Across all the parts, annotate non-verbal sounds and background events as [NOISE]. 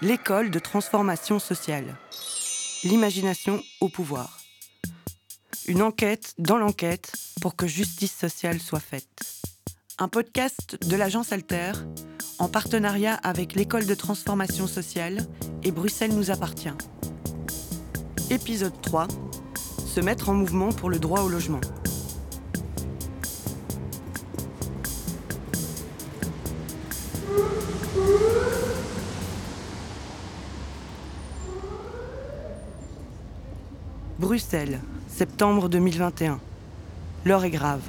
l'école de transformation sociale. L'imagination au pouvoir. Une enquête dans l'enquête pour que justice sociale soit faite. Un podcast de l'agence Alter en partenariat avec l'école de transformation sociale et Bruxelles nous appartient. Épisode 3. Se mettre en mouvement pour le droit au logement. Bruxelles, septembre 2021. L'heure est grave.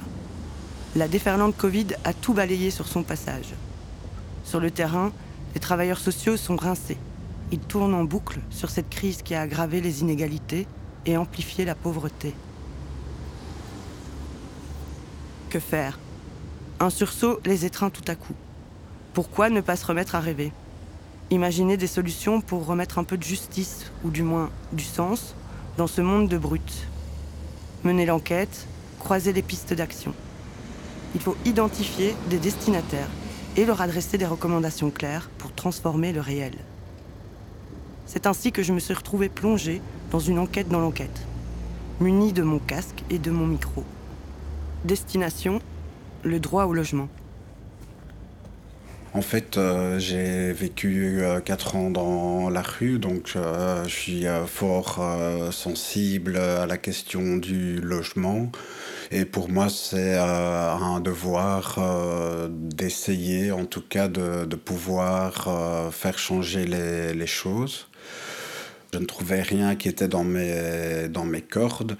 La déferlante Covid a tout balayé sur son passage. Sur le terrain, les travailleurs sociaux sont rincés. Ils tournent en boucle sur cette crise qui a aggravé les inégalités et amplifié la pauvreté. Que faire? Un sursaut les étreint tout à coup. Pourquoi ne pas se remettre à rêver? Imaginer des solutions pour remettre un peu de justice, ou du moins du sens, dans ce monde de brutes. Mener l'enquête, croiser les pistes d'action. Il faut identifier des destinataires et leur adresser des recommandations claires pour transformer le réel. C'est ainsi que je me suis retrouvée plongée dans une enquête dans l'enquête, munie de mon casque et de mon micro. Destination, le droit au logement. En fait, euh, j'ai vécu euh, quatre ans dans la rue, donc euh, je suis fort sensible à la question du logement. Et pour moi, c'est un devoir d'essayer, en tout cas, de, pouvoir faire changer les choses. Je ne trouvais rien qui était dans mes, dans mes cordes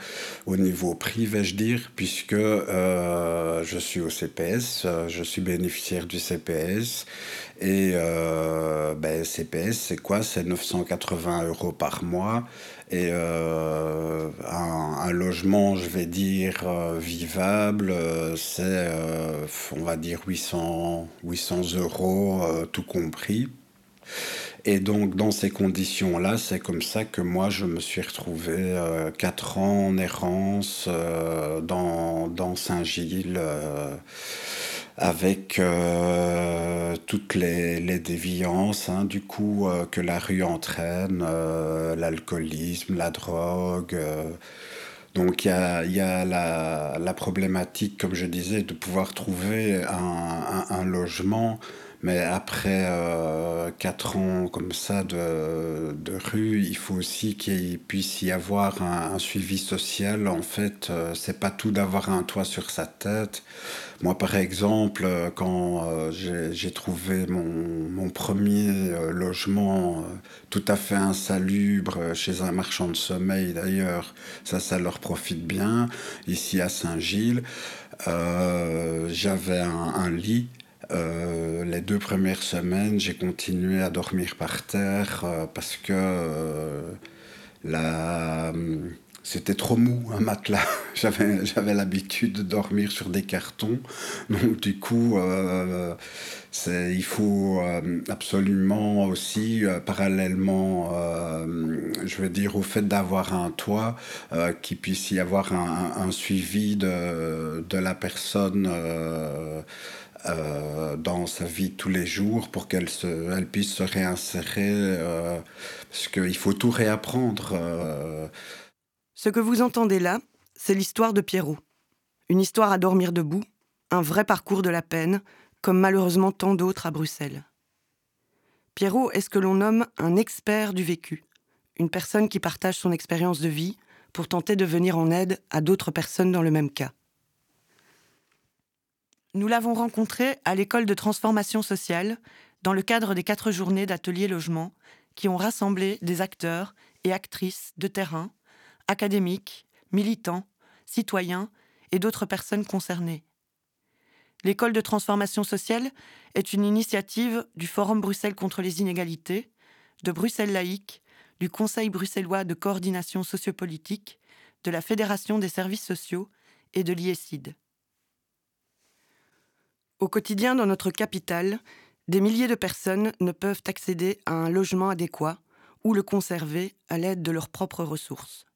au niveau prix, vais-je dire, puisque euh, je suis au CPS, euh, je suis bénéficiaire du CPS. Et euh, ben, CPS, c'est quoi? C'est 980 euros par mois. Et un, un, logement, je vais dire, vivable, c'est, on va dire, 800, 800 euros, tout compris. Et donc, dans ces conditions-là, c'est comme ça que moi, je me suis retrouvé euh, quatre ans en errance euh, dans, dans Saint-Gilles. Euh, avec euh, toutes les, les déviances hein, du coup que la rue entraîne, l'alcoolisme, la drogue. donc il y a, y a la, la, problématique, comme je disais, de pouvoir trouver un, un logement mais après euh, quatre ans comme ça de, de, rue, il faut aussi qu'il puisse y avoir un, suivi social. En fait, euh, c'est pas tout d'avoir un toit sur sa tête. Moi, par exemple, quand euh, j'ai trouvé mon, mon premier euh, logement euh, tout à fait insalubre chez un marchand de sommeil, d'ailleurs, ça, ça leur profite bien, ici à Saint-Gilles, j'avais un lit euh, les deux premières semaines, j'ai continué à dormir par terre euh, parce que euh, c'était trop mou, un matelas. [LAUGHS] j'avais, l'habitude de dormir sur des cartons. Donc, du coup, il faut absolument aussi, parallèlement, je veux dire, au fait d'avoir un toit, qu'il puisse y avoir un, suivi de la personne euh, dans sa vie tous les jours pour qu'elle elle puisse se réinsérer, euh, parce qu'il faut tout réapprendre. Euh. Ce que vous entendez là, c'est l'histoire de Pierrot. Une histoire à dormir debout, un vrai parcours de la peine, comme malheureusement tant d'autres à Bruxelles. Pierrot est ce que l'on nomme un expert du vécu, une personne qui partage son expérience de vie pour tenter de venir en aide à d'autres personnes dans le même cas. Nous l'avons rencontré à l'école de transformation sociale dans le cadre des quatre journées d'atelier logement qui ont rassemblé des acteurs et actrices de terrain, académiques, militants, citoyens et d'autres personnes concernées. L'école de transformation sociale est une initiative du Forum Bruxelles contre les inégalités, de Bruxelles laïque, du Conseil bruxellois de coordination sociopolitique, de la Fédération des services sociaux et de l'IECID. Au quotidien dans notre capitale, des milliers de personnes ne peuvent accéder à un logement adéquat ou le conserver à l'aide de leurs propres ressources.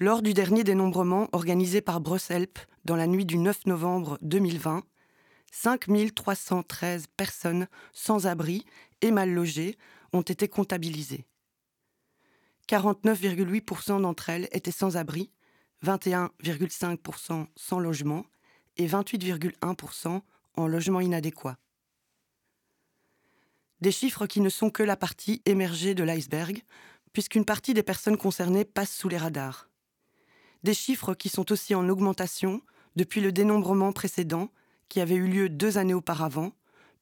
Lors du dernier dénombrement organisé par Brosselp dans la nuit du 9 novembre 2020, 5313 personnes sans abri et mal logées ont été comptabilisées. 49,8% d'entre elles étaient sans abri, 21,5% sans logement et 28,1% en logement inadéquat. Des chiffres qui ne sont que la partie émergée de l'iceberg, puisqu'une partie des personnes concernées passe sous les radars. Des chiffres qui sont aussi en augmentation depuis le dénombrement précédent qui avait eu lieu deux années auparavant,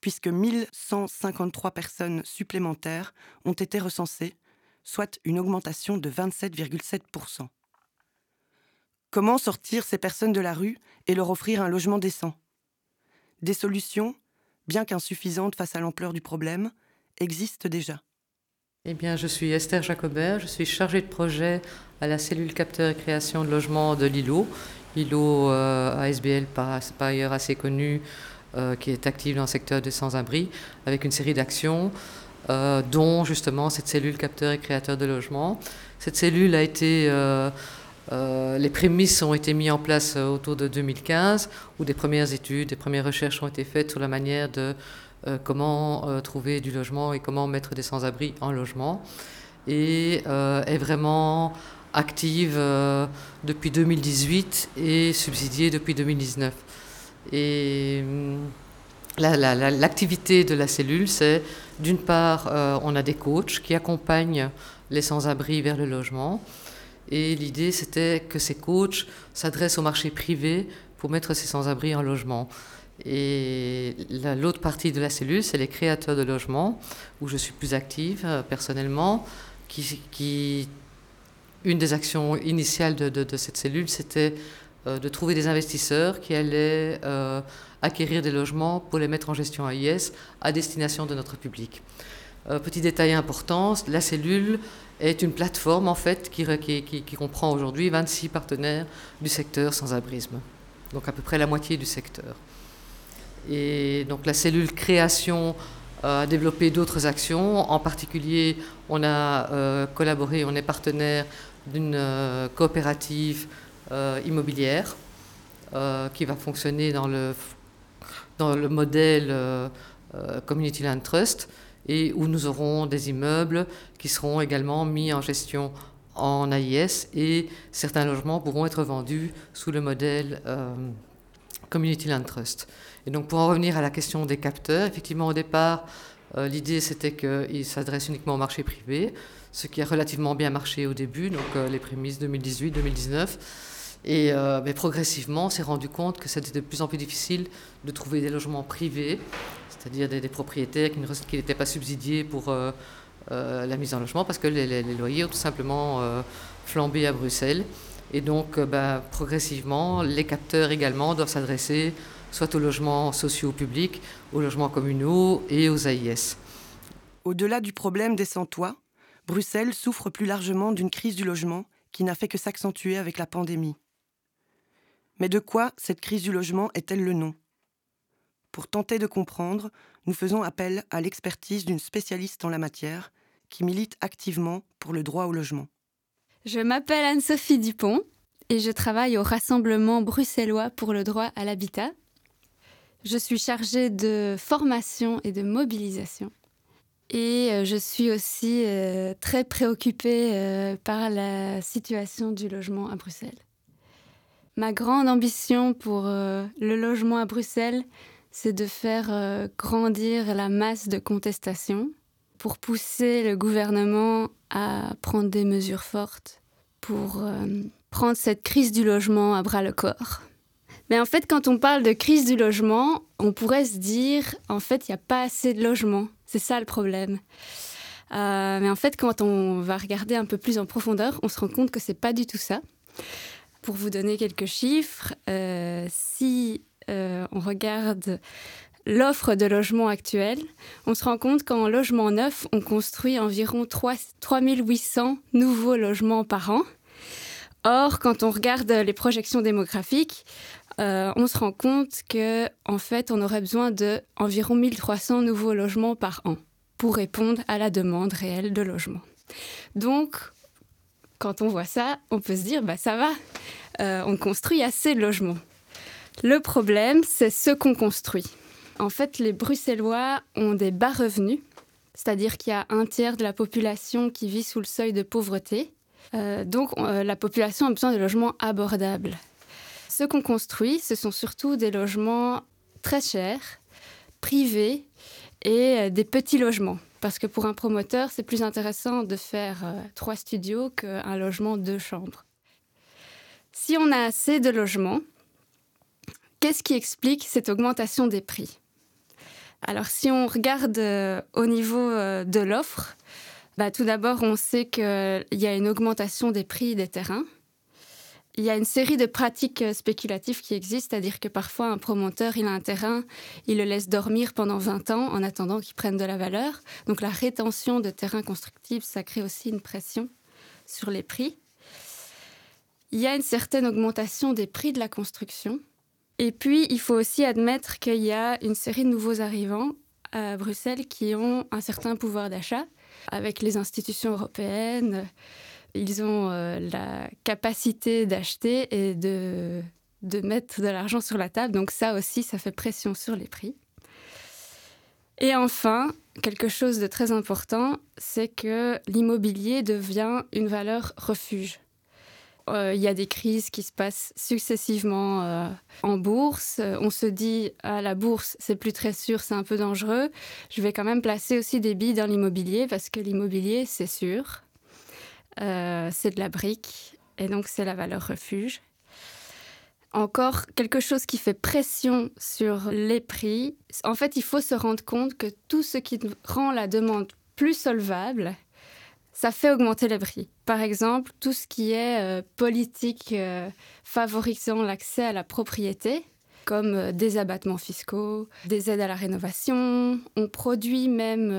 puisque 1153 personnes supplémentaires ont été recensées, soit une augmentation de 27,7%. Comment sortir ces personnes de la rue et leur offrir un logement décent? Des solutions, bien qu'insuffisantes face à l'ampleur du problème, existent déjà. Eh bien, je suis Esther Jacobert, je suis chargée de projet à la cellule capteur et création de logement de l'ILO. ILO, euh, ASBL, par, ailleurs assez connu, euh, qui est active dans le secteur des sans-abri, avec une série d'actions, euh, dont justement cette cellule capteur et créateur de logement. Cette cellule a été les prémices ont été mises en place euh, autour de 2015, où des premières études, des premières recherches ont été faites sur la manière de euh, comment trouver du logement et comment mettre des sans-abri en logement. Et est vraiment active depuis 2018 et subsidiée depuis 2019. Et hum, l'activité de la cellule, c'est d'une part, on a des coachs qui accompagnent les sans-abri vers le logement. Et l'idée, c'était que ces coachs s'adressent au marché privé pour mettre ces sans-abri en logement. Et l'autre partie de la cellule, c'est les créateurs de logements, où je suis plus active euh, personnellement. Qui, une des actions initiales de, cette cellule, c'était euh, de trouver des investisseurs qui allaient euh, acquérir des logements pour les mettre en gestion AIS à destination de notre public. petit détail important, la cellule est une plateforme en fait qui, comprend aujourd'hui 26 partenaires du secteur sans-abrisme, donc à peu près la moitié du secteur. Et donc la cellule création a développé d'autres actions. En particulier, on a euh, collaboré, on est partenaire d'une euh, coopérative euh, immobilière qui va fonctionner dans le, dans le modèle Community Land Trust et où nous aurons des immeubles qui seront également mis en gestion en AIS et certains logements pourront être vendus sous le modèle euh, Community Land Trust. Et donc pour en revenir à la question des capteurs, effectivement au départ, euh, l'idée c'était qu'ils s'adressent uniquement au marché privé, ce qui a relativement bien marché au début, donc euh, les prémices 2018-2019. Et mais progressivement, on s'est rendu compte que c'était de plus en plus difficile de trouver des logements privés c'est-à-dire des, propriétaires qui n'étaient pas subsidiés pour la mise en logement parce que les, loyers ont tout simplement euh, flambé à Bruxelles. Et donc, bah, progressivement, les capteurs également doivent s'adresser soit aux logements sociaux publics, aux logements communaux et aux AIS. Au-delà du problème des sans-toits, Bruxelles souffre plus largement d'une crise du logement qui n'a fait que s'accentuer avec la pandémie. Mais de quoi cette crise du logement est-elle le nom? Pour tenter de comprendre, nous faisons appel à l'expertise d'une spécialiste en la matière qui milite activement pour le droit au logement. Je m'appelle Anne-Sophie Dupont et je travaille au Rassemblement bruxellois pour le droit à l'habitat. Je suis chargée de formation et de mobilisation. Et euh, je suis aussi euh, très préoccupée euh, par la situation du logement à Bruxelles. Ma grande ambition pour le logement à Bruxelles, c'est de faire grandir la masse de contestation pour pousser le gouvernement à prendre des mesures fortes pour euh, prendre cette crise du logement à bras le corps. Mais en fait, quand on parle de crise du logement, on pourrait se dire, en fait, il n'y a pas assez de logements. C'est ça le problème. Euh, mais en fait, quand on va regarder un peu plus en profondeur, on se rend compte que c'est pas du tout ça. Pour vous donner quelques chiffres, si euh, on regarde l'offre de logement actuelle, on se rend compte qu'en logement neuf, on construit environ 3, 3800 nouveaux logements par an. Or, quand on regarde les projections démographiques, euh, on se rend compte que en fait, on aurait besoin de environ 1300 nouveaux logements par an pour répondre à la demande réelle de logement. Donc, quand on voit ça, on peut se dire, bah ça va, euh, on construit assez de logements. Le problème, c'est ce qu'on construit. En fait, les Bruxellois ont des bas revenus c'est-à-dire qu'il y a un tiers de la population qui vit sous le seuil de pauvreté. Euh, donc la population a besoin de logements abordables. Ce qu'on construit, ce sont surtout des logements très chers, privés et des petits logements. Parce que pour un promoteur, c'est plus intéressant de faire trois studios qu'un logement deux chambres. Si on a assez de logements, qu'est-ce qui explique cette augmentation des prix? Alors si on regarde euh, au niveau euh, de l'offre, bah, tout d'abord on sait qu'il y a une augmentation des prix des terrains. Il y a une série de pratiques euh, spéculatives qui existent, c'est-à-dire que parfois un promoteur, il a un terrain, il le laisse dormir pendant 20 ans en attendant qu'il prenne de la valeur. Donc la rétention de terrains constructibles, ça crée aussi une pression sur les prix il y a une certaine augmentation des prix de la construction. Et puis, il faut aussi admettre qu'il y a une série de nouveaux arrivants à Bruxelles qui ont un certain pouvoir d'achat avec les institutions européennes. Ils ont euh, la capacité d'acheter et de, de mettre de l'argent sur la table. Donc ça aussi, ça fait pression sur les prix. Et enfin, quelque chose de très important, c'est que l'immobilier devient une valeur refuge. Euh, il y a des crises qui se passent successivement euh, en bourse. On se dit, à la bourse, c'est plus très sûr, c'est un peu dangereux. Je vais quand même placer aussi des billes dans l'immobilier parce que l'immobilier, c'est sûr. Euh, c'est de la brique et donc c'est la valeur refuge. Encore quelque chose qui fait pression sur les prix. En fait, il faut se rendre compte que tout ce qui rend la demande plus solvable, ça fait augmenter les prix. Par exemple, tout ce qui est euh, politique euh, favorisant l'accès à la propriété, comme euh, des abattements fiscaux, des aides à la rénovation. On produit même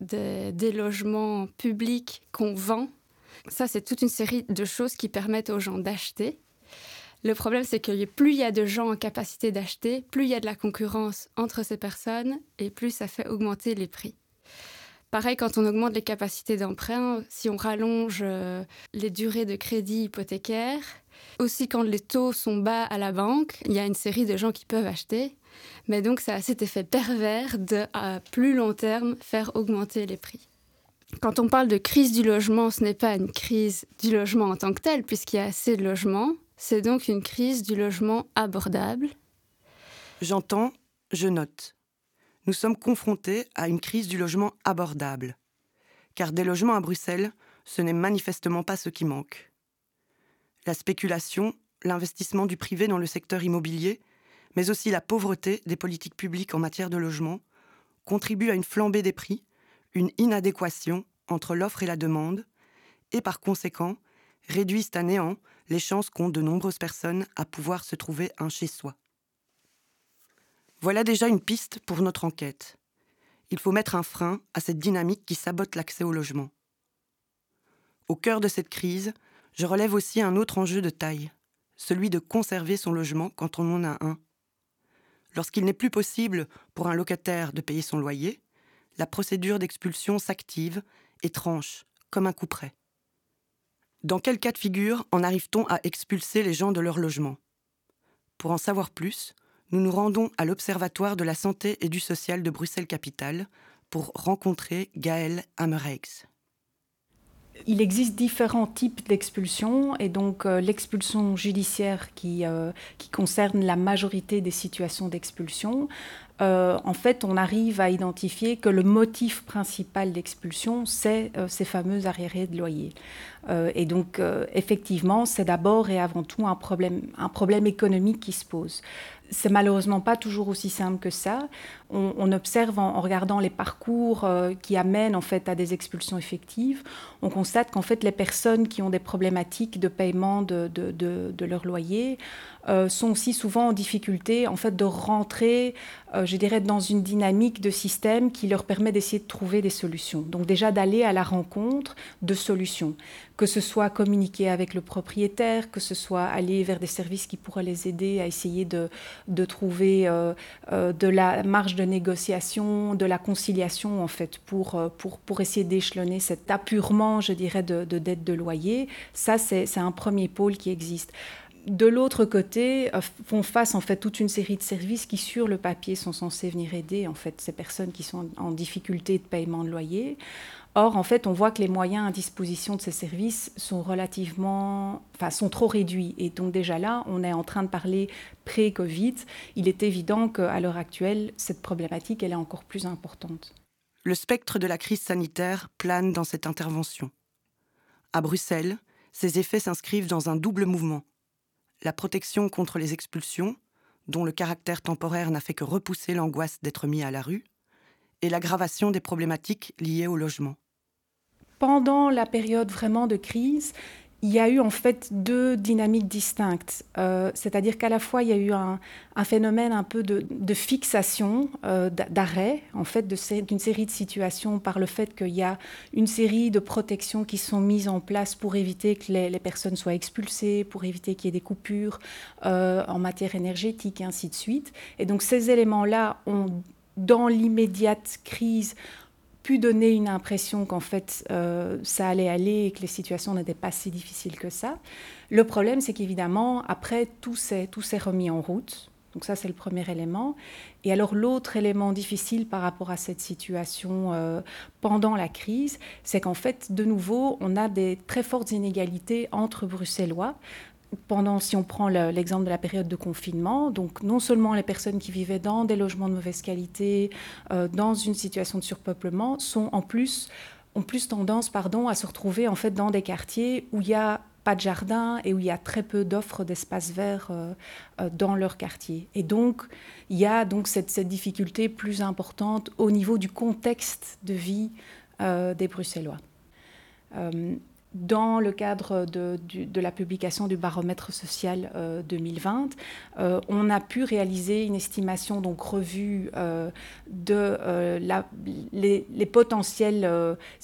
des, des, logements publics qu'on vend. Ça, c'est toute une série de choses qui permettent aux gens d'acheter. Le problème, c'est que plus il y a de gens en capacité d'acheter, plus il y a de la concurrence entre ces personnes et plus ça fait augmenter les prix. Pareil, quand on augmente les capacités d'emprunt, si on rallonge euh, les durées de crédit hypothécaire, aussi quand les taux sont bas à la banque, il y a une série de gens qui peuvent acheter. Mais donc ça a cet effet pervers de, à plus long terme, faire augmenter les prix. Quand on parle de crise du logement, ce n'est pas une crise du logement en tant que tel, puisqu'il y a assez de logements. C'est donc une crise du logement abordable. J'entends, je note nous sommes confrontés à une crise du logement abordable. Car des logements à Bruxelles, ce n'est manifestement pas ce qui manque. La spéculation, l'investissement du privé dans le secteur immobilier, mais aussi la pauvreté des politiques publiques en matière de logement, contribuent à une flambée des prix, une inadéquation entre l'offre et la demande, et par conséquent réduisent à néant les chances qu'ont de nombreuses personnes à pouvoir se trouver un chez-soi. Voilà déjà une piste pour notre enquête. Il faut mettre un frein à cette dynamique qui sabote l'accès au logement. Au cœur de cette crise, je relève aussi un autre enjeu de taille, celui de conserver son logement quand on en a un. Lorsqu'il n'est plus possible pour un locataire de payer son loyer, la procédure d'expulsion s'active et tranche, comme un coup près. Dans quel cas de figure en arrive-t-on à expulser les gens de leur logement? Pour en savoir plus, nous nous rendons à l'Observatoire de la santé et du social de Bruxelles-Capitale pour rencontrer Gaël Hammereix. Il existe différents types d'expulsion et donc euh, l'expulsion judiciaire qui, euh, qui concerne la majorité des situations d'expulsion. Euh, en fait, on arrive à identifier que le motif principal d'expulsion, c'est ces fameux arriérés de loyer. et donc, effectivement, c'est d'abord et avant tout un problème économique qui se pose c'est malheureusement pas toujours aussi simple que ça. On, observe en, regardant les parcours euh, qui amènent en fait à des expulsions effectives, on constate qu'en fait les personnes qui ont des problématiques de paiement de, leur loyer euh, sont aussi souvent en difficulté en fait de rentrer, euh, je dirais, dans une dynamique de système qui leur permet d'essayer de trouver des solutions. Donc déjà d'aller à la rencontre de solutions que ce soit communiquer avec le propriétaire, que ce soit aller vers des services qui pourraient les aider à essayer de, trouver euh, de la marge de négociation, de la conciliation en fait, pour, euh, pour, pour essayer d'échelonner cet apurement, je dirais, de, de dette de loyer. Ça, c'est un premier pôle qui existe de l'autre côté, font face en fait toute une série de services qui, sur le papier, sont censés venir aider en fait ces personnes qui sont en difficulté de paiement de loyer. Or, en fait, on voit que les moyens à disposition de ces services sont relativement, enfin, sont trop réduits. Et donc déjà là, on est en train de parler pré-Covid. Il est évident qu'à l'heure actuelle, cette problématique, elle est encore plus importante. Le spectre de la crise sanitaire plane dans cette intervention. À Bruxelles, ces effets s'inscrivent dans un double mouvement. La protection contre les expulsions, dont le caractère temporaire n'a fait que repousser l'angoisse d'être mis à la rue, et l'aggravation des problématiques liées au logement pendant la période vraiment de crise, il y a eu en fait deux dynamiques distinctes. Euh, c'est-à-dire qu'à la fois, il y a eu un, phénomène un peu de, fixation, euh, d'arrêt, en fait, d'une série de situations par le fait qu'il y a une série de protections qui sont mises en place pour éviter que les, personnes soient expulsées, pour éviter qu'il y ait des coupures euh, en matière énergétique et ainsi de suite. Et donc ces éléments-là ont, dans l'immédiate crise, pu donner une impression qu'en fait euh, ça allait aller et que les situations n'étaient pas si difficiles que ça. Le problème, c'est qu'évidemment, après, tout s'est, remis en route. Donc ça, c'est le premier élément. Et alors l'autre élément difficile par rapport à cette situation euh, pendant la crise, c'est qu'en fait, de nouveau, on a des très fortes inégalités entre Bruxellois pendant, si on prend l'exemple de la période de confinement, donc non seulement les personnes qui vivaient dans des logements de mauvaise qualité, euh, dans une situation de surpeuplement, sont en plus ont plus tendance, pardon, à se retrouver en fait dans des quartiers où il n'y a pas de jardin et où il y a très peu d'offres d'espaces verts euh, euh, dans leur quartier. Et donc, il y a donc cette, difficulté plus importante au niveau du contexte de vie des Bruxellois dans le cadre de, la publication du baromètre social 2020, euh, euh, on a pu réaliser une estimation donc revue euh, de les, les, potentielles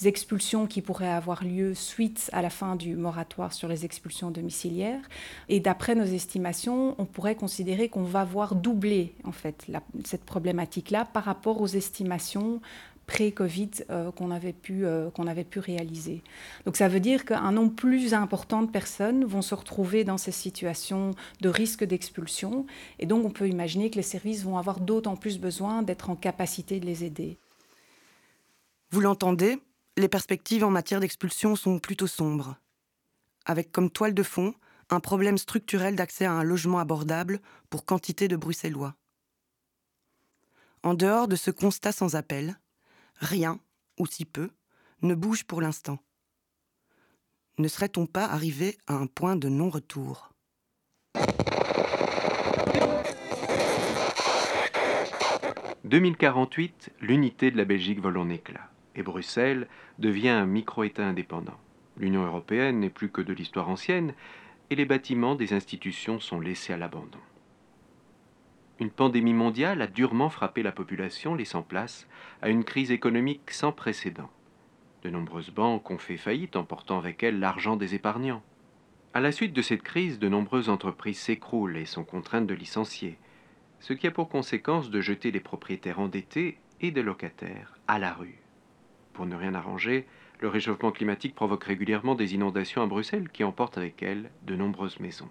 expulsions qui pourraient avoir lieu suite à la fin du moratoire sur les expulsions domiciliaires. Et d'après nos estimations, on pourrait considérer qu'on va voir doubler en fait cette problématique-là par rapport aux estimations pré-Covid euh, qu'on avait, euh, qu'on avait pu réaliser. Donc ça veut dire qu'un nombre plus important de personnes vont se retrouver dans ces situations de risque d'expulsion. Et donc on peut imaginer que les services vont avoir d'autant plus besoin d'être en capacité de les aider. Vous l'entendez, les perspectives en matière d'expulsion sont plutôt sombres. Avec comme toile de fond un problème structurel d'accès à un logement abordable pour quantité de Bruxellois. En dehors de ce constat sans appel, rien, ou si peu, ne bouge pour l'instant. Ne serait-on pas arrivé à un point de non-retour? 2048, l'unité de la Belgique vole en éclat, et Bruxelles devient un micro-État indépendant. L'Union européenne n'est plus que de l'histoire ancienne, et les bâtiments des institutions sont laissés à l'abandon. Une pandémie mondiale a durement frappé la population, laissant place à une crise économique sans précédent. De nombreuses banques ont fait faillite, emportant avec elles l'argent des épargnants. À la suite de cette crise, de nombreuses entreprises s'écroulent et sont contraintes de licencier, ce qui a pour conséquence de jeter les propriétaires endettés et des locataires à la rue. Pour ne rien arranger, le réchauffement climatique provoque régulièrement des inondations à Bruxelles qui emportent avec elles de nombreuses maisons.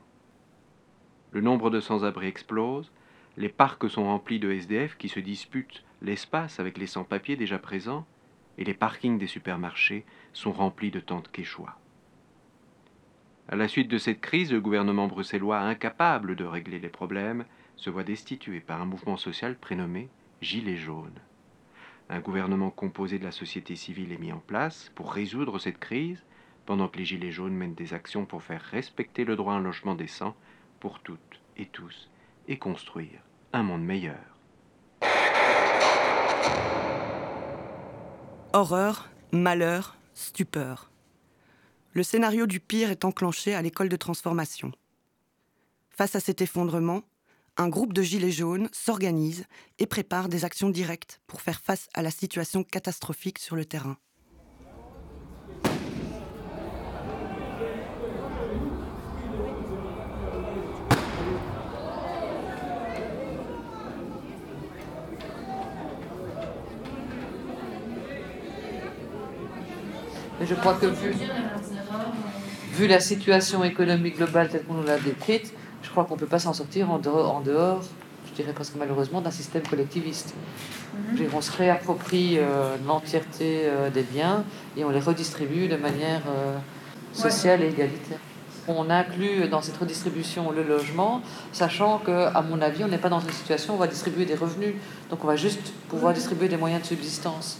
Le nombre de sans-abri explose, les parcs sont remplis de SDF qui se disputent l'espace avec les sans-papiers déjà présents, et les parkings des supermarchés sont remplis de tentes quechua. À la suite de cette crise, le gouvernement bruxellois, incapable de régler les problèmes, se voit destitué par un mouvement social prénommé Gilets jaunes. Un gouvernement composé de la société civile est mis en place pour résoudre cette crise, pendant que les Gilets jaunes mènent des actions pour faire respecter le droit à un logement décent pour toutes et tous et construire un monde meilleur. Horreur, malheur, stupeur. Le scénario du pire est enclenché à l'école de transformation. Face à cet effondrement, un groupe de gilets jaunes s'organise et prépare des actions directes pour faire face à la situation catastrophique sur le terrain. Je crois que vu, la situation économique globale telle qu'on nous l'a décrite, je crois qu'on ne peut pas s'en sortir en dehors, en dehors, je dirais presque malheureusement, d'un système collectiviste. Mhm. On se réapproprie euh, l'entièreté euh, des biens et on les redistribue de manière euh, sociale et égalitaire. On inclut dans cette redistribution le logement, sachant que, à mon avis, on n'est pas dans une situation où on va distribuer des revenus. Donc on va juste pouvoir distribuer des moyens de subsistance,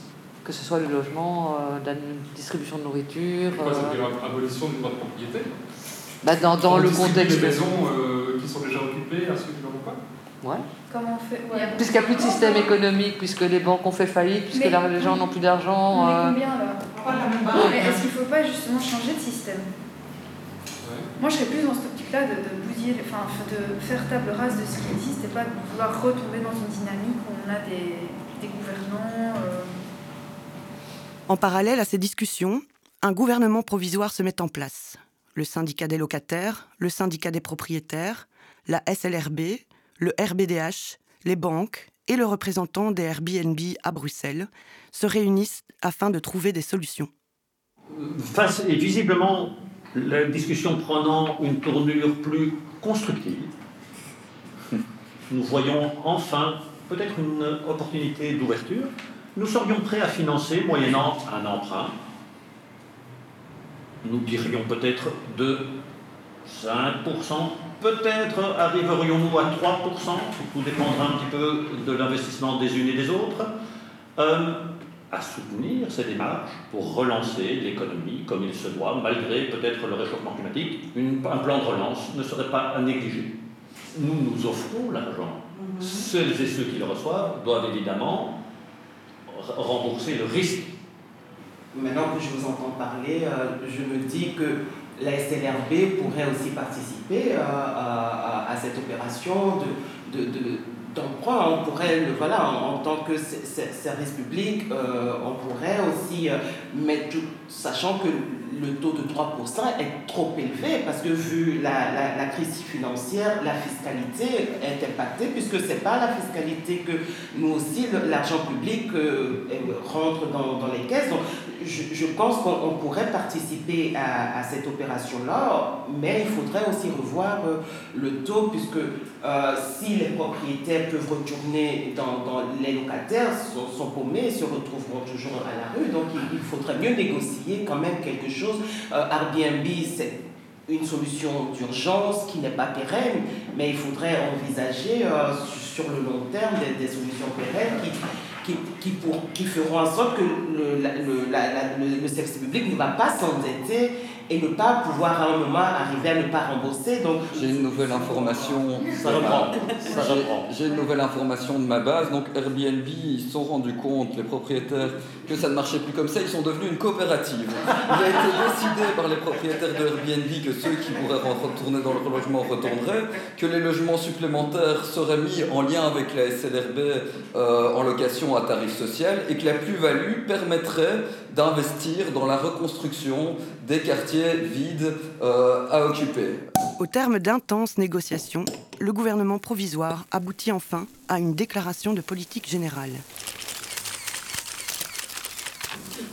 que ce soit le logement, la distribution de nourriture. Quoi, ça veut dire abolition du droit de propriété bah, Dans, dans le contexte. des maisons qui sont déjà occupées à ceux qui n'en ont pas Ouais. Comment on fait Puisqu'il n'y a plus de système économique, puisque les banques ont fait faillite, puisque les gens n'ont plus d'argent. Euh, combien là Mais est-ce qu'il ne faut pas justement changer de système Moi je serais plus dans cette optique-là de, de bousiller, enfin de faire table rase de ce qui existe et pas de vouloir retomber dans une dynamique où on a des, des gouvernants. Euh. En parallèle à ces discussions, un gouvernement provisoire se met en place. Le syndicat des locataires, le syndicat des propriétaires, la SLRB, le RBDH, les banques et le représentant des Airbnb à Bruxelles se réunissent afin de trouver des solutions. Face et visiblement la discussion prenant une tournure plus constructive, nous voyons enfin peut-être une opportunité d'ouverture. Nous serions prêts à financer, moyennant un emprunt, nous dirions peut-être de 5% Peut-être arriverions-nous à 3%, tout dépendra un petit peu de l'investissement des unes et des autres, euh, à soutenir ces démarches pour relancer l'économie comme il se doit, malgré peut-être le réchauffement climatique. un plan de relance ne serait pas à négliger. Nous nous offrons l'argent. Mhm. Celles et ceux qui le reçoivent doivent évidemment rembourser le risque. Maintenant que je vous entends parler, euh, je me dis que la SLRB pourrait aussi participer euh, à, cette opération de, d'emprunt. On pourrait, voilà, en, tant que service public, euh, on pourrait aussi euh, mettre, sachant que le taux de 3% est trop élevé parce que vu la, la, crise financière, la fiscalité est impactée puisque ce n'est pas la fiscalité que nous aussi, l'argent public rentre dans, dans, les caisses. Je, pense qu'on pourrait participer à, cette opération-là, mais il faudrait aussi revoir euh, le taux, puisque euh, si les propriétaires peuvent retourner dans, les locataires, sont, sont, paumés, se retrouveront toujours à la rue, donc il, faudrait mieux négocier quand même quelque chose. Euh, Airbnb, c'est une solution d'urgence qui n'est pas pérenne, mais il faudrait envisager sur le long terme des, solutions pérennes qui feront en sorte que le, la, le, le service public ne va pas s'endetter et ne pas pouvoir à un moment arriver à ne pas rembourser. Donc j'ai une nouvelle information. Ça reprend. Ça reprend. J'ai une nouvelle information de ma base. Donc Airbnb, ils se sont rendus compte, les propriétaires, que ça ne marchait plus comme ça. Ils sont devenus une coopérative. Il a été décidé par les propriétaires de Airbnb que ceux qui pourraient retourner dans leur logement retourneraient, que les logements supplémentaires seraient mis en lien avec la SLRB euh, en location à tarif social et que la plus-value permettrait d'investir dans la reconstruction des quartiers vides euh, à occuper. Au terme d'intenses négociations, le gouvernement provisoire aboutit enfin à une déclaration de politique générale.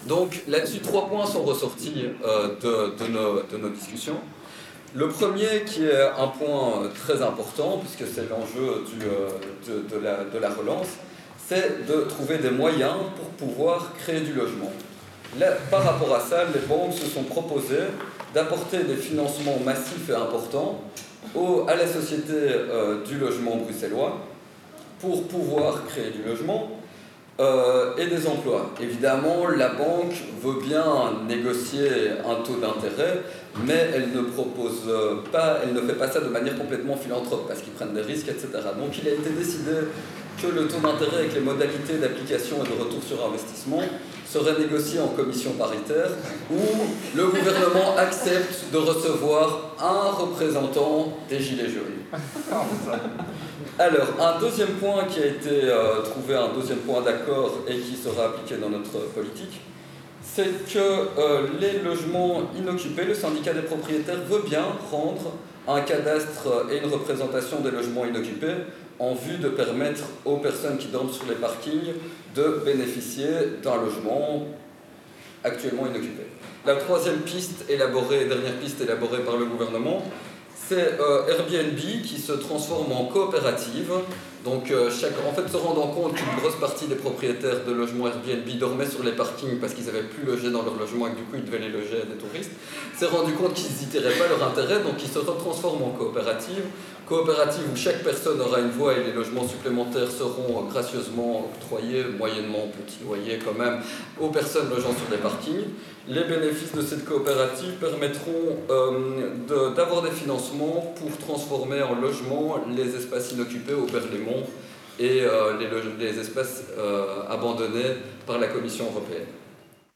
Donc là-dessus, trois points sont ressortis euh, de, nos, discussions. Le premier, qui est un point très important, puisque c'est l'enjeu euh, de, la, de la relance, c'est de trouver des moyens pour pouvoir créer du logement par rapport à ça, les banques se sont proposées d'apporter des financements massifs et importants à la société euh, du logement bruxellois pour pouvoir créer du logement euh, et des emplois. Évidemment, la banque veut bien négocier un taux d'intérêt, mais elle ne propose pas, elle ne fait pas ça de manière complètement philanthrope parce qu'ils prennent des risques, etc. Donc il a été décidé que le taux d'intérêt avec les modalités d'application et de retour sur investissement serait négocié en commission paritaire où le gouvernement accepte de recevoir un représentant des Gilets jaunes. Alors, un deuxième point qui a été euh, trouvé, un deuxième point d'accord et qui sera appliqué dans notre politique, c'est que euh, les logements inoccupés, le syndicat des propriétaires veut bien rendre un cadastre et une représentation des logements inoccupés en vue de permettre aux personnes qui dorment sur les parkings de bénéficier d'un logement actuellement inoccupé. La troisième piste élaborée, dernière piste élaborée par le gouvernement, c'est euh, Airbnb qui se transforme en coopérative. Donc, euh, en fait, se rendant compte qu'une grosse partie des propriétaires de logements Airbnb dormaient sur les parkings parce qu'ils n'avaient plus logé dans leur logement et que du coup ils devaient les loger à des touristes, s'est rendu compte qu'ils n'y tiraient pas leur intérêt, donc ils se transforment en coopérative coopérative où chaque personne aura une voix et les logements supplémentaires seront gracieusement octroyés, moyennement petit loyer quand même, aux personnes logeant sur des parkings. Les bénéfices de cette coopérative permettront euh, d'avoir des financements pour transformer en logement les espaces inoccupés au Berlaymont et euh, les, les, espaces euh, abandonnés par la Commission européenne.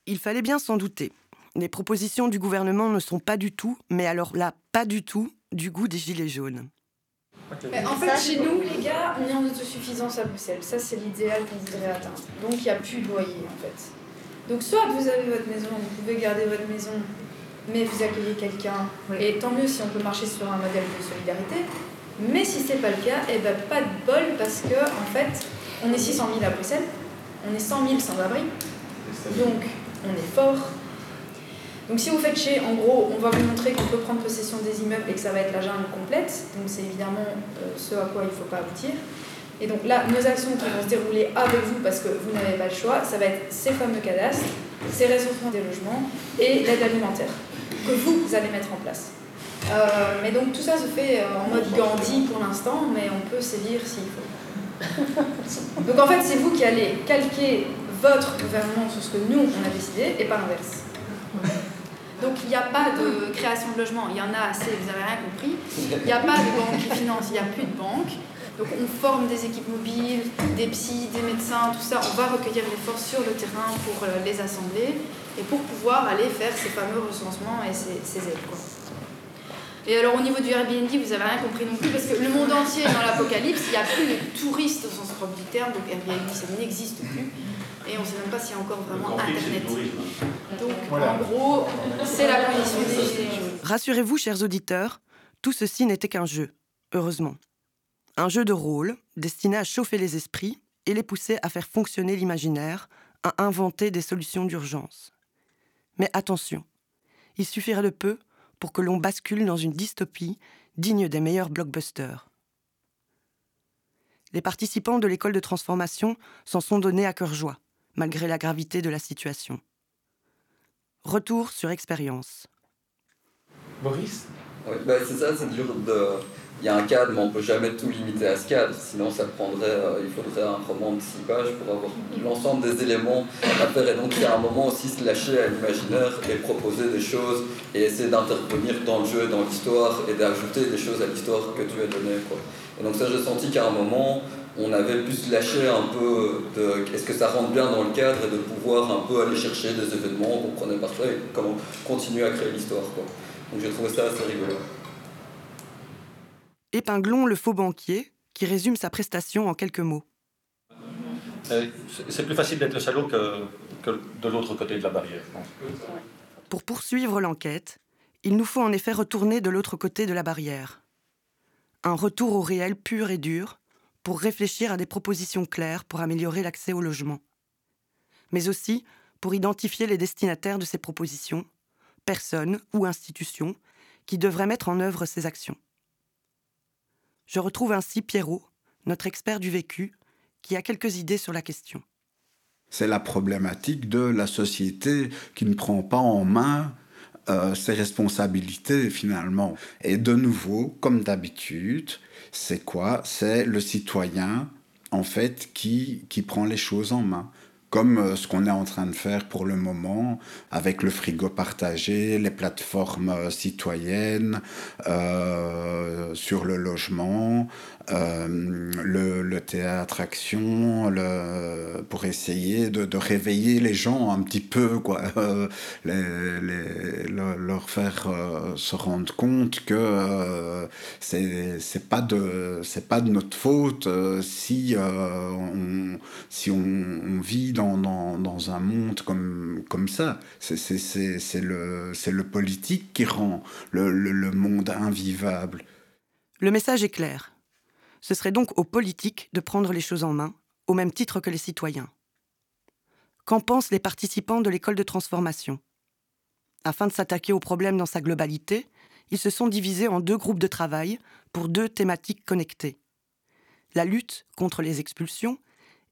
Il fallait bien s'en douter. Les propositions du gouvernement ne sont pas du tout, mais alors là, pas du tout, du goût des Gilets jaunes en fait, chez nous, les gars, on est en autosuffisance à Bruxelles. Ça, c'est l'idéal qu'on voudrait atteindre. Donc, il n'y a plus de loyer, en fait. Donc, soit vous avez votre maison, vous pouvez garder votre maison, mais vous accueillez quelqu'un. Et tant mieux si on peut marcher sur un modèle de solidarité. Mais si c'est pas le cas, eh ben, pas de bol parce que, en fait, on est 600 000 à Bruxelles, on est 100 000 sans-abri. Donc, on est fort, donc si vous faites chez, en gros, on va vous montrer qu'on peut prendre possession des immeubles et que ça va être la jungle complète. Donc c'est évidemment euh, ce à quoi il ne faut pas aboutir. Et donc là, nos actions qui vont se dérouler avec vous parce que vous n'avez pas le choix, ça va être ces fameux cadastres, ces résourcements des logements et l'aide alimentaire que vous, vous allez mettre en place. Euh, mais donc tout ça se fait euh, en mode Gandhi pour l'instant, mais on peut sévir s'il faut. [LAUGHS] Donc en fait, c'est vous qui allez calquer votre gouvernement sur ce que nous, on a décidé et pas l'inverse. Donc il n'y a pas de création de logement, il y en a assez, vous n'avez rien compris. Il n'y a pas de banque qui finance, il n'y a plus de banque. Donc on forme des équipes mobiles, des psys, des médecins, tout ça. On va recueillir les forces sur le terrain pour euh, les assembler et pour pouvoir aller faire ces fameux recensements et ces, aides. Et alors au niveau du Airbnb, vous n'avez rien compris non plus parce que le monde entier est dans l'apocalypse, il n'y a plus de touristes au sens propre du terme, donc Airbnb ça n'existe plus et on ne sait même pas s'il y a encore vraiment Internet. Donc, en gros, c'est la condition des Rassurez-vous, chers auditeurs, tout ceci n'était qu'un jeu, heureusement. Un jeu de rôle destiné à chauffer les esprits et les pousser à faire fonctionner l'imaginaire, à inventer des solutions d'urgence. Mais attention, il suffirait de peu pour que l'on bascule dans une dystopie digne des meilleurs blockbusters. Les participants de l'école de transformation s'en sont donnés à cœur joie malgré la gravité de la situation. Retour sur expérience. Boris? Oui, bah c'est ça, c'est dur de... Il y a un cadre, mais on ne peut jamais tout limiter à ce cadre, sinon ça prendrait, euh, il faudrait un roman de six pages pour avoir l'ensemble des éléments à faire. Et donc il y a un moment aussi se lâcher à l'imaginaire et proposer des choses et essayer d'intervenir dans le jeu, dans l'histoire et d'ajouter des choses à l'histoire que tu as donnée. Et donc ça j'ai senti qu'à un moment, on avait pu se lâcher un peu de est-ce que ça rentre bien dans le cadre et de pouvoir un peu aller chercher des événements qu'on prenait parfois et comment continuer à créer l'histoire. Donc j'ai trouvé ça assez rigolo. Épinglons le faux banquier qui résume sa prestation en quelques mots. Euh, c'est plus facile d'être salaud que, que de l'autre côté de la barrière. Pour poursuivre l'enquête, il nous faut en effet retourner de l'autre côté de la barrière. Un retour au réel pur et dur, pour réfléchir à des propositions claires pour améliorer l'accès au logement, mais aussi pour identifier les destinataires de ces propositions, personnes ou institutions qui devraient mettre en œuvre ces actions. Je retrouve ainsi Pierrot, notre expert du vécu, qui a quelques idées sur la question. C'est la problématique de la société qui ne prend pas en main euh, ses responsabilités finalement. Et de nouveau, comme d'habitude, c'est quoi? C'est le citoyen, en fait, qui, qui prend les choses en main comme euh, ce qu'on est en train de faire pour le moment avec le frigo partagé, les plateformes euh, citoyennes euh, sur le logement, le, le, théâtre action, pour essayer de, réveiller les gens un petit peu, quoi, [LAUGHS] leur faire se rendre compte que c'est pas de c'est pas de notre faute si on si on, on vit dans, dans, un monde comme ça. C'est le politique qui rend le, le monde invivable. Le message est clair. Ce serait donc aux politiques de prendre les choses en main, au même titre que les citoyens. Qu'en pensent les participants de l'école de transformation? Afin de s'attaquer au problème dans sa globalité, ils se sont divisés en deux groupes de travail pour deux thématiques connectées. La lutte contre les expulsions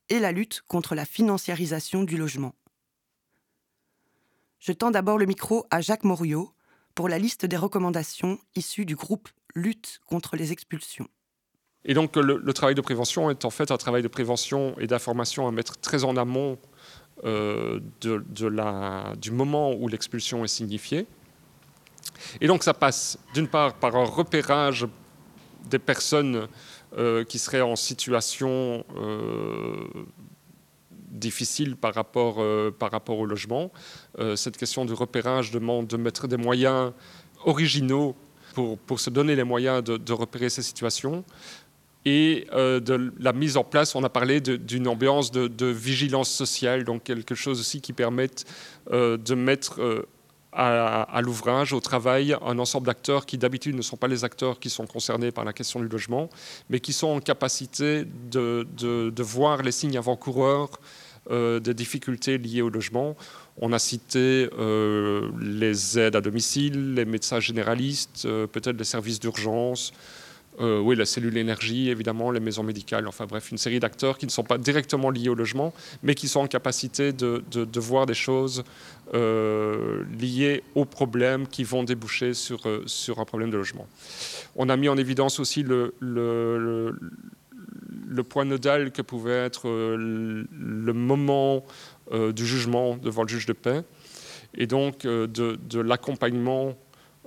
et la lutte contre la financiarisation du logement. Je tends d'abord le micro à Jacques Moriot pour la liste des recommandations issues du groupe Lutte contre les expulsions. Et donc le, travail de prévention est en fait un travail de prévention et d'information à mettre très en amont euh, du moment où l'expulsion est signifiée. Et donc ça passe d'une part par un repérage des personnes euh, qui seraient en situation euh, difficile par rapport, par rapport au logement. cette question du repérage demande de mettre des moyens originaux pour, pour se donner les moyens de, de repérer ces situations et euh, de la mise en place, on a parlé d'une ambiance de, vigilance sociale, donc quelque chose aussi qui permette euh, de mettre euh, à, l'ouvrage, au travail, un ensemble d'acteurs qui d'habitude ne sont pas les acteurs qui sont concernés par la question du logement, mais qui sont en capacité de, de voir les signes avant-coureurs des difficultés liées au logement. On a cité les aides à domicile, les médecins généralistes, peut-être les services d'urgence, euh, oui, la cellule énergie, évidemment, les maisons médicales, enfin bref, une série d'acteurs qui ne sont pas directement liés au logement, mais qui sont en capacité de, voir des choses euh, liées aux problèmes qui vont déboucher sur, euh, sur un problème de logement. On a mis en évidence aussi le, point nodal que pouvait être le moment du jugement devant le juge de paix, et donc de l'accompagnement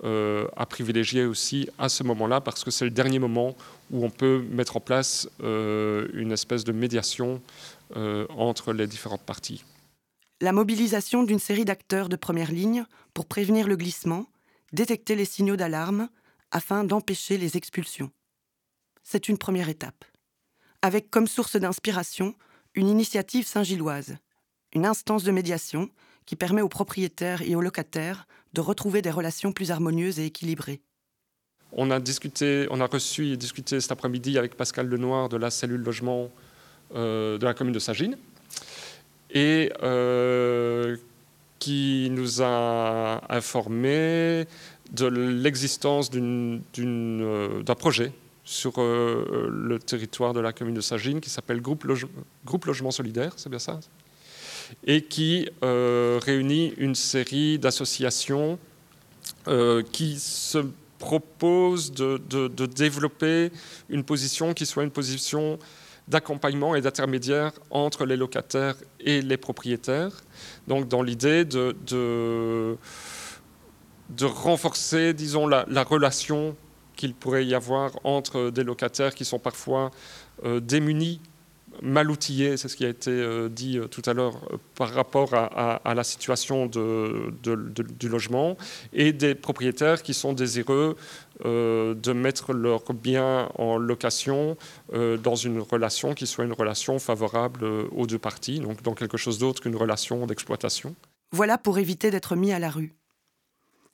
euh, à privilégier aussi à ce moment-là, parce que c'est le dernier moment où on peut mettre en place euh, une espèce de médiation euh, entre les différentes parties. La mobilisation d'une série d'acteurs de première ligne pour prévenir le glissement, détecter les signaux d'alarme, afin d'empêcher les expulsions. C'est une première étape. Avec comme source d'inspiration une initiative saint-gilloise, une instance de médiation qui permet aux propriétaires et aux locataires de retrouver des relations plus harmonieuses et équilibrées. On a discuté, on a reçu et discuté cet après-midi avec Pascal Lenoir de la cellule logement euh, de la commune de Sagine et euh, qui nous a informé de l'existence euh, d'un projet sur le territoire de la commune de Sagine qui s'appelle Groupe, Groupe Logement Solidaire, c'est bien ça? Et qui euh, réunit une série d'associations euh, qui se proposent de, développer une position qui soit une position d'accompagnement et d'intermédiaire entre les locataires et les propriétaires. Donc dans l'idée de, renforcer, disons, la, relation qu'il pourrait y avoir entre des locataires qui sont parfois euh, démunis mal outillés, c'est ce qui a été euh, dit euh, tout à l'heure euh, par rapport à, la situation du logement, et des propriétaires qui sont désireux de mettre leurs biens en location dans une relation qui soit une relation favorable aux deux parties, donc dans quelque chose d'autre qu'une relation d'exploitation. Voilà pour éviter d'être mis à la rue.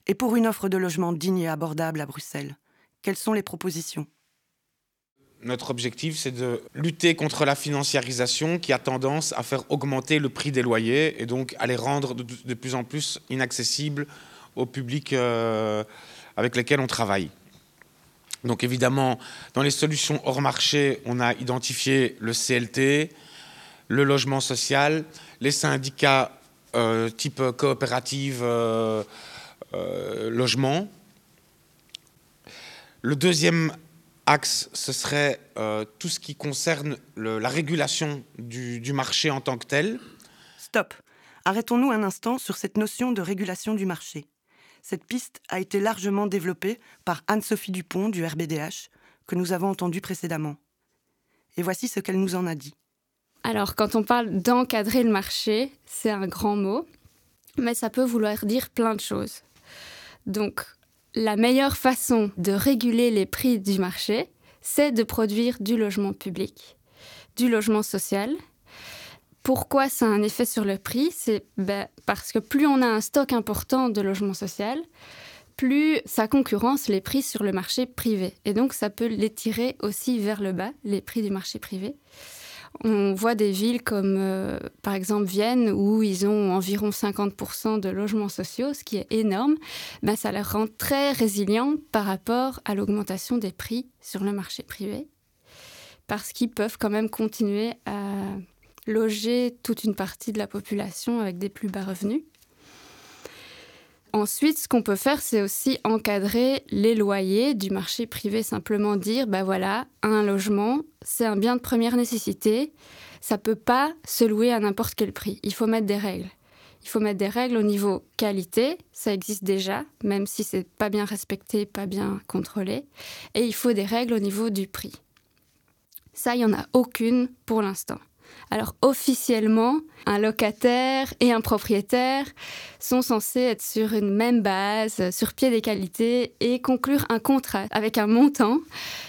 Et pour une offre de logement digne et abordable à Bruxelles, quelles sont les propositions? Notre objectif, c'est de lutter contre la financiarisation qui a tendance à faire augmenter le prix des loyers et donc à les rendre de, plus en plus inaccessibles au public euh, avec lequel on travaille. Donc évidemment, dans les solutions hors marché, on a identifié le CLT, le logement social, les syndicats euh, type coopérative euh, logement. Le deuxième axe, ce serait euh, tout ce qui concerne la régulation du, marché en tant que tel. Stop. Arrêtons-nous un instant sur cette notion de régulation du marché. Cette piste a été largement développée par Anne-Sophie Dupont du RBDH, que nous avons entendu précédemment. Et voici ce qu'elle nous en a dit. Alors, quand on parle d'encadrer le marché, c'est un grand mot, mais ça peut vouloir dire plein de choses. Donc, la meilleure façon de réguler les prix du marché, c'est de produire du logement public, du logement social. Pourquoi ça a un effet sur le prix? C'est ben, parce que plus on a un stock important de logement social, plus ça concurrence les prix sur le marché privé. Et donc ça peut les tirer aussi vers le bas, les prix du marché privé. On voit des villes comme euh, par exemple Vienne où ils ont environ 50% de logements sociaux, ce qui est énorme. Ben, ça les rend très résilients par rapport à l'augmentation des prix sur le marché privé parce qu'ils peuvent quand même continuer à loger toute une partie de la population avec des plus bas revenus. Ensuite, ce qu'on peut faire, c'est aussi encadrer les loyers du marché privé, simplement dire, ben voilà, un logement, c'est un bien de première nécessité, ça peut pas se louer à n'importe quel prix. Il faut mettre des règles. Il faut mettre des règles au niveau qualité, ça existe déjà, même si c'est pas bien respecté, pas bien contrôlé, et il faut des règles au niveau du prix. Ça, il n'y en a aucune pour l'instant. Alors officiellement, un locataire et un propriétaire sont censés être sur une même base, sur pied d'égalité et conclure un contrat avec un montant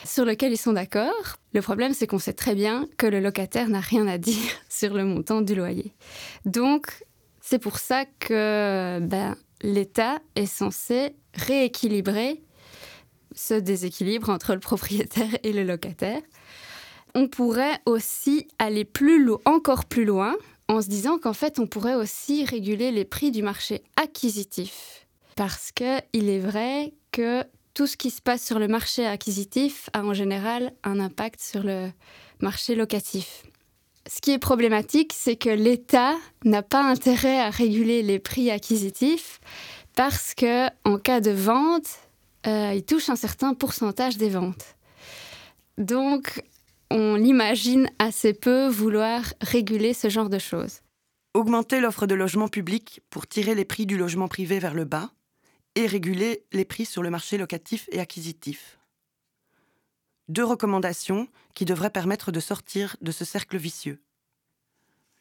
sur lequel ils sont d'accord. Le problème, c'est qu'on sait très bien que le locataire n'a rien à dire [LAUGHS] sur le montant du loyer. Donc, c'est pour ça que ben, l'État est censé rééquilibrer ce déséquilibre entre le propriétaire et le locataire on pourrait aussi aller plus encore plus loin en se disant qu'en fait, on pourrait aussi réguler les prix du marché acquisitif. Parce qu'il est vrai que tout ce qui se passe sur le marché acquisitif a en général un impact sur le marché locatif. Ce qui est problématique, c'est que l'État n'a pas intérêt à réguler les prix acquisitifs parce que en cas de vente, euh, il touche un certain pourcentage des ventes. Donc, on l'imagine assez peu vouloir réguler ce genre de choses. Augmenter l'offre de logements publics pour tirer les prix du logement privé vers le bas et réguler les prix sur le marché locatif et acquisitif. Deux recommandations qui devraient permettre de sortir de ce cercle vicieux.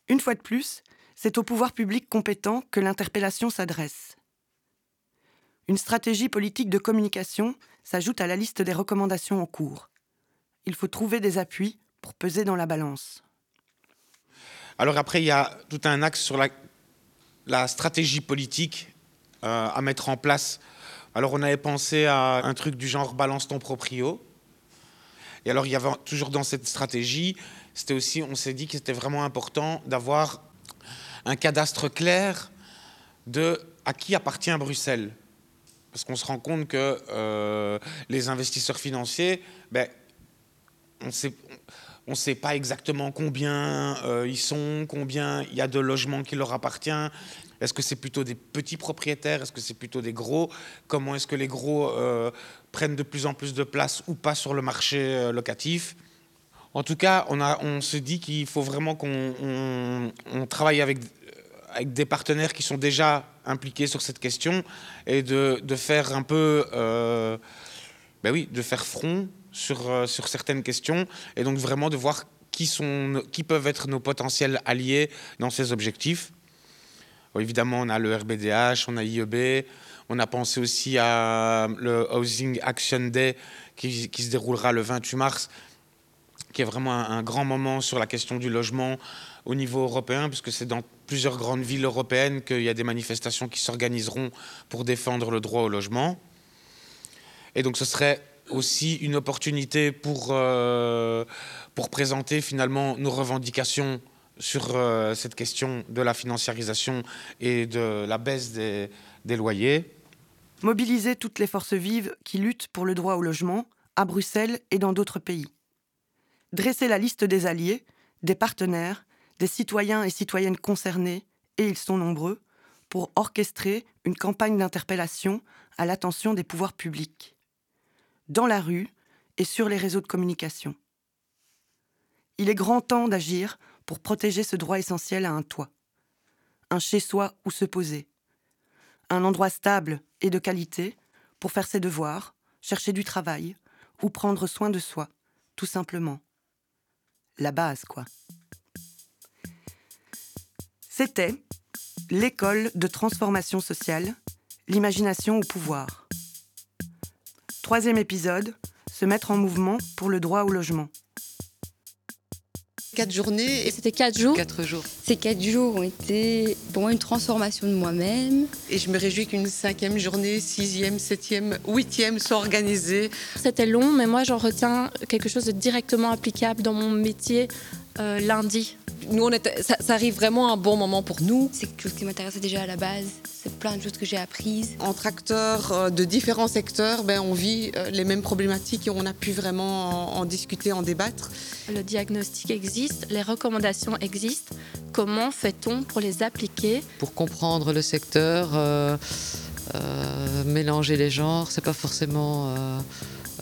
Une fois de plus, c'est au pouvoir public compétent que l'interpellation s'adresse. Une stratégie politique de communication s'ajoute à la liste des recommandations en cours il faut trouver des appuis pour peser dans la balance. Alors après, il y a tout un axe sur la, stratégie politique euh, à mettre en place. Alors on avait pensé à un truc du genre balance ton proprio. Et alors il y avait toujours dans cette stratégie, c'était aussi, on s'est dit que c'était vraiment important d'avoir un cadastre clair de à qui appartient Bruxelles. Parce qu'on se rend compte que euh, les investisseurs financiers, ben, on ne sait pas exactement combien euh, ils sont, combien il y a de logements qui leur appartiennent. Est-ce que c'est plutôt des petits propriétaires? Est-ce que c'est plutôt des gros? Comment est-ce que les gros euh, prennent de plus en plus de place ou pas sur le marché euh, locatif? En tout cas, on, se dit qu'il faut vraiment qu'on travaille avec, des partenaires qui sont déjà impliqués sur cette question et de, de faire un peu, ben oui, de faire front sur, euh, sur certaines questions et donc vraiment de voir qui, sont, qui peuvent être nos potentiels alliés dans ces objectifs. évidemment, on a le RBDH, on a IEB, on a pensé aussi à le Housing Action Day qui, qui se déroulera le 28 mars, qui est vraiment un, grand moment sur la question du logement au niveau européen, puisque c'est dans plusieurs grandes villes européennes qu'il y a des manifestations qui s'organiseront pour défendre le droit au logement. Et donc ce serait aussi une opportunité pour, euh, pour présenter finalement nos revendications sur euh, cette question de la financiarisation et de la baisse des, des loyers. Mobiliser toutes les forces vives qui luttent pour le droit au logement à Bruxelles et dans d'autres pays. Dresser la liste des alliés, des partenaires, des citoyens et citoyennes concernés, et ils sont nombreux, pour orchestrer une campagne d'interpellation à l'attention des pouvoirs publics dans la rue et sur les réseaux de communication. Il est grand temps d'agir pour protéger ce droit essentiel à un toit, un chez-soi où se poser, un endroit stable et de qualité pour faire ses devoirs, chercher du travail ou prendre soin de soi, tout simplement. La base, quoi. C'était l'école de transformation sociale, l'imagination au pouvoir. Troisième épisode, se mettre en mouvement pour le droit au logement. Quatre journées. Et c'était quatre jours Quatre jours. Ces quatre jours ont été pour moi une transformation de moi-même. Et je me réjouis qu'une cinquième journée, sixième, septième, huitième soit organisée. C'était long, mais moi j'en retiens quelque chose de directement applicable dans mon métier euh, lundi. Nous, on était, ça, ça, arrive vraiment à un bon moment pour nous. C'est quelque chose qui m'intéressait déjà à la base. C'est plein de choses que j'ai apprises. Entre acteurs euh, de différents secteurs, ben, on vit euh, les mêmes problématiques et on a pu vraiment en, en discuter, en débattre. Le diagnostic existe, les recommandations existent. Comment fait-on pour les appliquer? Pour comprendre le secteur, euh, euh, mélanger les genres, c'est pas forcément euh,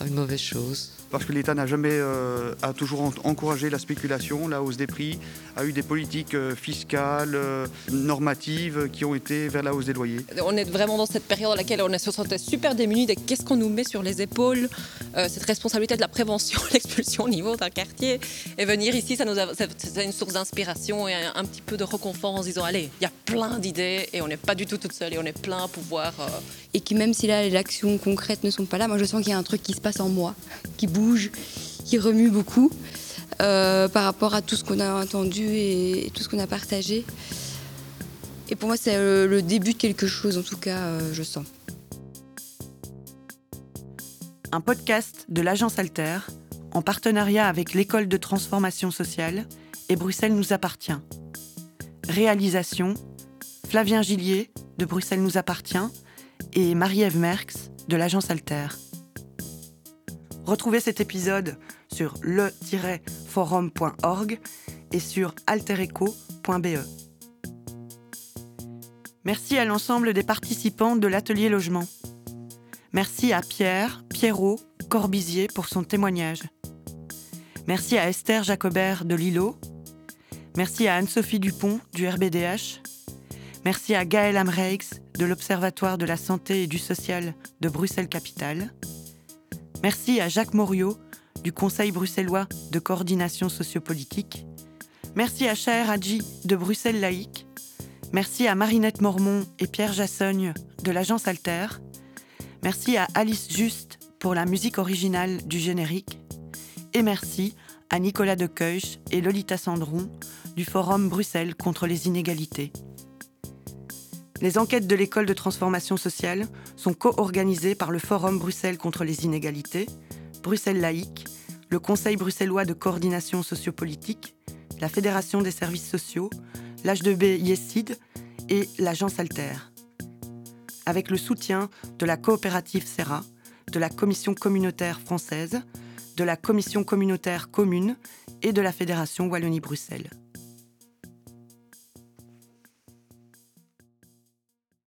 une mauvaise chose parce que l'État n'a jamais, euh, a toujours encouragé la spéculation, la hausse des prix, a eu des politiques euh, fiscales, euh, normatives qui ont été vers la hausse des loyers. On est vraiment dans cette période dans laquelle on se sentait super démunis de qu'est-ce qu'on nous met sur les épaules, euh, cette responsabilité de la prévention, [LAUGHS] l'expulsion au niveau d'un quartier. Et venir ici, ça nous a, c'est une source d'inspiration et un, un, petit peu de reconfort en se disant allez, il y a plein d'idées et on n'est pas du tout toute seule et on est plein à pouvoir. euh, Et qui même si là les actions concrètes ne sont pas là, moi je sens qu'il y a un truc qui se passe en moi, qui bouge, qui remue beaucoup euh, par rapport à tout ce qu'on a entendu et, tout ce qu'on a partagé. Et pour moi c'est le, le, début de quelque chose, en tout cas euh, je sens. Un podcast de l'agence Alter en partenariat avec l'école de transformation sociale et Bruxelles nous appartient. Réalisation Flavien Gillier de Bruxelles nous appartient et Marie-Ève Merckx de l'agence Alter. Retrouvez cet épisode sur le-forum.org et sur altereco.be. Merci à l'ensemble des participants de l'atelier logement. Merci à Pierre, Pierrot, Corbizier pour son témoignage. Merci à Esther Jacobert de Lilo. Merci à Anne-Sophie Dupont du RBDH. Merci à Gaël Amreix de l'Observatoire de la santé et du social de Bruxelles-Capitale. Merci à Jacques Moriot du Conseil bruxellois de coordination sociopolitique. Merci à Chaher Hadji de Bruxelles Laïque. Merci à Marinette Mormon et Pierre Jassogne de l'agence Alter. Merci à Alice Juste pour la musique originale du générique. Et merci à Nicolas Deceuch et Lolita Sandron du Forum Bruxelles contre les inégalités. Les enquêtes de l'école de transformation sociale sont co-organisées par le Forum Bruxelles contre les inégalités, Bruxelles laïque, le Conseil bruxellois de coordination sociopolitique, la Fédération des services sociaux, l'H2B Yesid et l'agence Alter. Avec le soutien de la coopérative Serra, de la Commission communautaire française, de la Commission communautaire commune et de la Fédération Wallonie-Bruxelles.